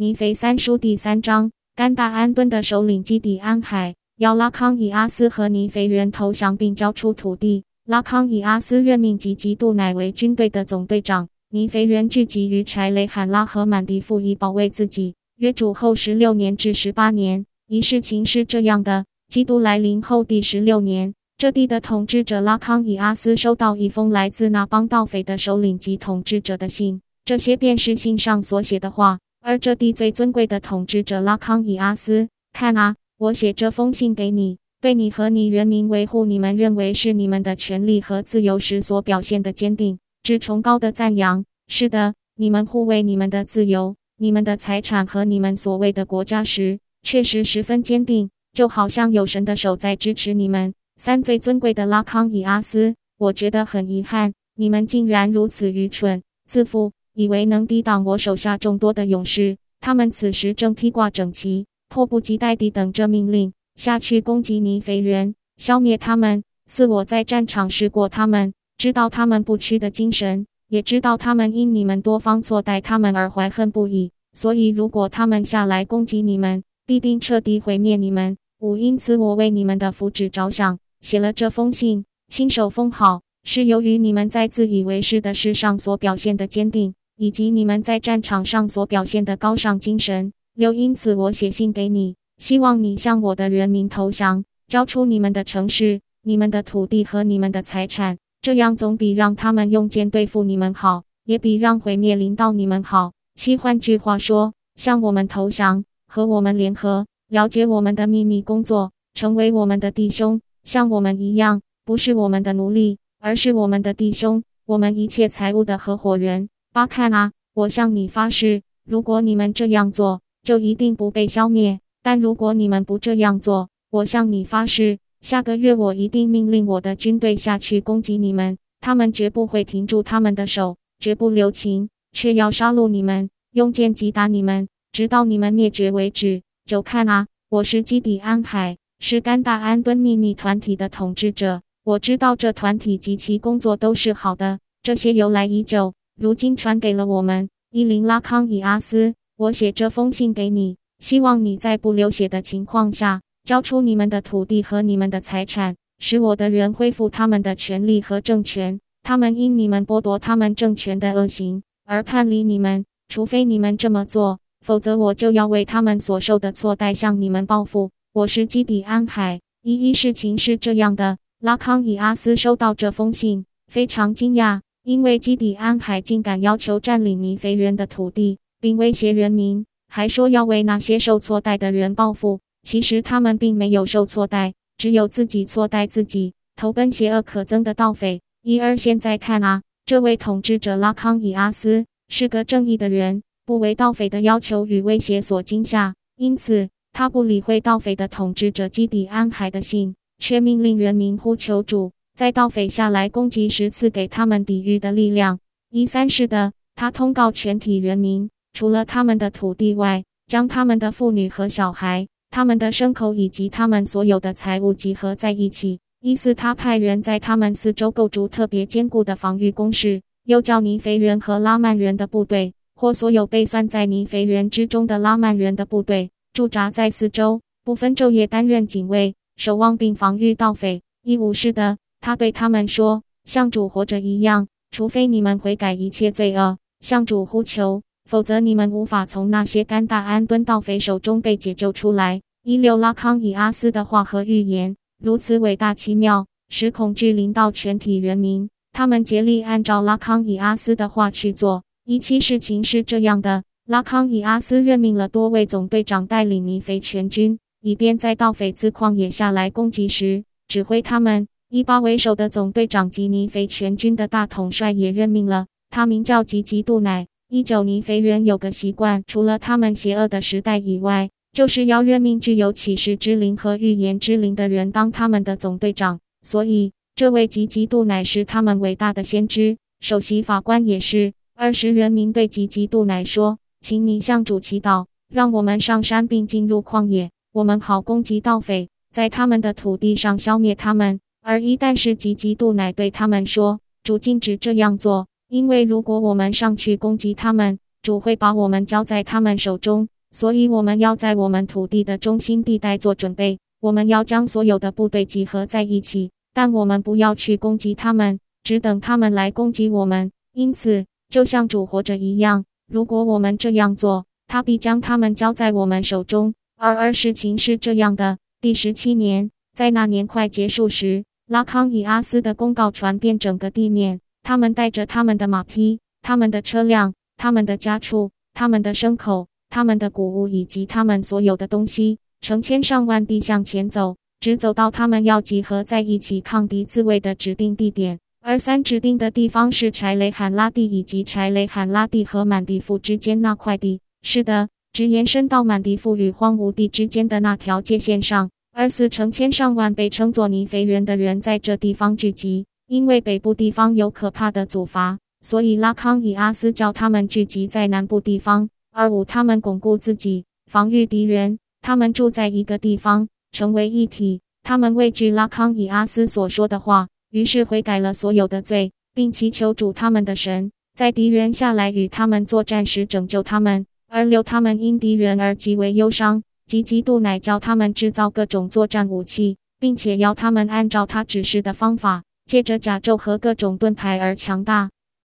尼腓三书第三章，甘大安敦的首领基底安海要拉康以阿斯和尼腓人投降并交出土地。拉康以阿斯任命吉吉杜乃为军队的总队长。尼腓人聚集于柴雷罕拉和满地富以保卫自己。约主后十六年至十八年，一事情是这样的：基督来临后第十六年，这地的统治者拉康以阿斯收到一封来自那帮盗匪的首领及统治者的信，这些便是信上所写的话。而这地最尊贵的统治者拉康以阿斯，看啊，我写这封信给你，对你和你人民维护你们认为是你们的权利和自由时所表现的坚定，之崇高的赞扬。是的，你们护卫你们的自由、你们的财产和你们所谓的国家时，确实十分坚定，就好像有神的手在支持你们。三最尊贵的拉康以阿斯，我觉得很遗憾，你们竟然如此愚蠢、自负。以为能抵挡我手下众多的勇士，他们此时正披挂整齐，迫不及待地等着命令下去攻击尼肥人，消灭他们。似我在战场试过他们，知道他们不屈的精神，也知道他们因你们多方错待他们而怀恨不已。所以，如果他们下来攻击你们，必定彻底毁灭你们。五，因此我为你们的福祉着想，写了这封信，亲手封好，是由于你们在自以为是的事上所表现的坚定。以及你们在战场上所表现的高尚精神，六因此我写信给你，希望你向我的人民投降，交出你们的城市、你们的土地和你们的财产，这样总比让他们用剑对付你们好，也比让毁灭临到你们好。七，换句话说，向我们投降，和我们联合，了解我们的秘密工作，成为我们的弟兄，像我们一样，不是我们的奴隶，而是我们的弟兄，我们一切财务的合伙人。巴看啊，我向你发誓，如果你们这样做，就一定不被消灭；但如果你们不这样做，我向你发誓，下个月我一定命令我的军队下去攻击你们。他们绝不会停住他们的手，绝不留情，却要杀戮你们，用剑击打你们，直到你们灭绝为止。就看啊，我是基底安海，是甘大安敦秘密团体的统治者。我知道这团体及其工作都是好的，这些由来已久。如今传给了我们伊林拉康以阿斯，我写这封信给你，希望你在不流血的情况下交出你们的土地和你们的财产，使我的人恢复他们的权利和政权。他们因你们剥夺他们政权的恶行而叛离你们，除非你们这么做，否则我就要为他们所受的错待向你们报复。我是基底安海。一一事情是这样的，拉康以阿斯收到这封信，非常惊讶。因为基底安海竟敢要求占领尼肥人的土地，并威胁人民，还说要为那些受错待的人报复。其实他们并没有受错待，只有自己错待自己，投奔邪恶可憎的盗匪。一而现在看啊，这位统治者拉康以阿斯是个正义的人，不为盗匪的要求与威胁所惊吓，因此他不理会盗匪的统治者基底安海的信，却命令人民呼求主。在盗匪下来攻击时，赐给他们抵御的力量。一三世的，他通告全体人民，除了他们的土地外，将他们的妇女和小孩、他们的牲口以及他们所有的财物集合在一起。一四，他派人在他们四周构筑特别坚固的防御工事，又叫尼肥人和拉曼人的部队，或所有被算在尼肥人之中的拉曼人的部队，驻扎在四周，不分昼夜担任警卫、守望并防御盗匪。一五是的。他对他们说：“像主活着一样，除非你们悔改一切罪恶，向主呼求，否则你们无法从那些甘大安敦盗匪手中被解救出来。”一六拉康以阿斯的话和预言如此伟大奇妙，使恐惧临到全体人民。他们竭力按照拉康以阿斯的话去做。一期事情是这样的：拉康以阿斯任命了多位总队长带领尼肥全军，以便在盗匪自旷野下来攻击时指挥他们。以巴为首的总队长及尼肥全军的大统帅也任命了，他名叫吉吉杜乃。一九尼肥人有个习惯，除了他们邪恶的时代以外，就是要任命具有启示之灵和预言之灵的人当他们的总队长。所以，这位吉吉杜乃是他们伟大的先知，首席法官也是。二十人民对吉吉杜乃说：“请你向主祈祷，让我们上山并进入旷野，我们好攻击盗匪，在他们的土地上消灭他们。”而一旦是吉吉杜乃对他们说：“主禁止这样做，因为如果我们上去攻击他们，主会把我们交在他们手中。所以，我们要在我们土地的中心地带做准备。我们要将所有的部队集合在一起，但我们不要去攻击他们，只等他们来攻击我们。因此，就像主活着一样，如果我们这样做，他必将他们交在我们手中。而而事情是这样的：第十七年，在那年快结束时，拉康以阿斯的公告传遍整个地面。他们带着他们的马匹、他们的车辆、他们的家畜、他们的牲口、他们的谷物以及他们所有的东西。成千上万地向前走，直走到他们要集合在一起抗敌自卫的指定地点。而三指定的地方是柴雷罕拉地以及柴雷罕拉地和满地夫之间那块地。是的，直延伸到满地夫与荒芜地之间的那条界线上。而四成千上万被称作尼肥人的人在这地方聚集，因为北部地方有可怕的阻伐，所以拉康以阿斯叫他们聚集在南部地方。而五，他们巩固自己，防御敌人。他们住在一个地方，成为一体。他们畏惧拉康以阿斯所说的话，于是悔改了所有的罪，并祈求主他们的神，在敌人下来与他们作战时拯救他们，而留他们因敌人而极为忧伤，吉吉杜，乃教他们制造各种作战武器，并且要他们按照他指示的方法，借着甲胄和各种盾牌而强大。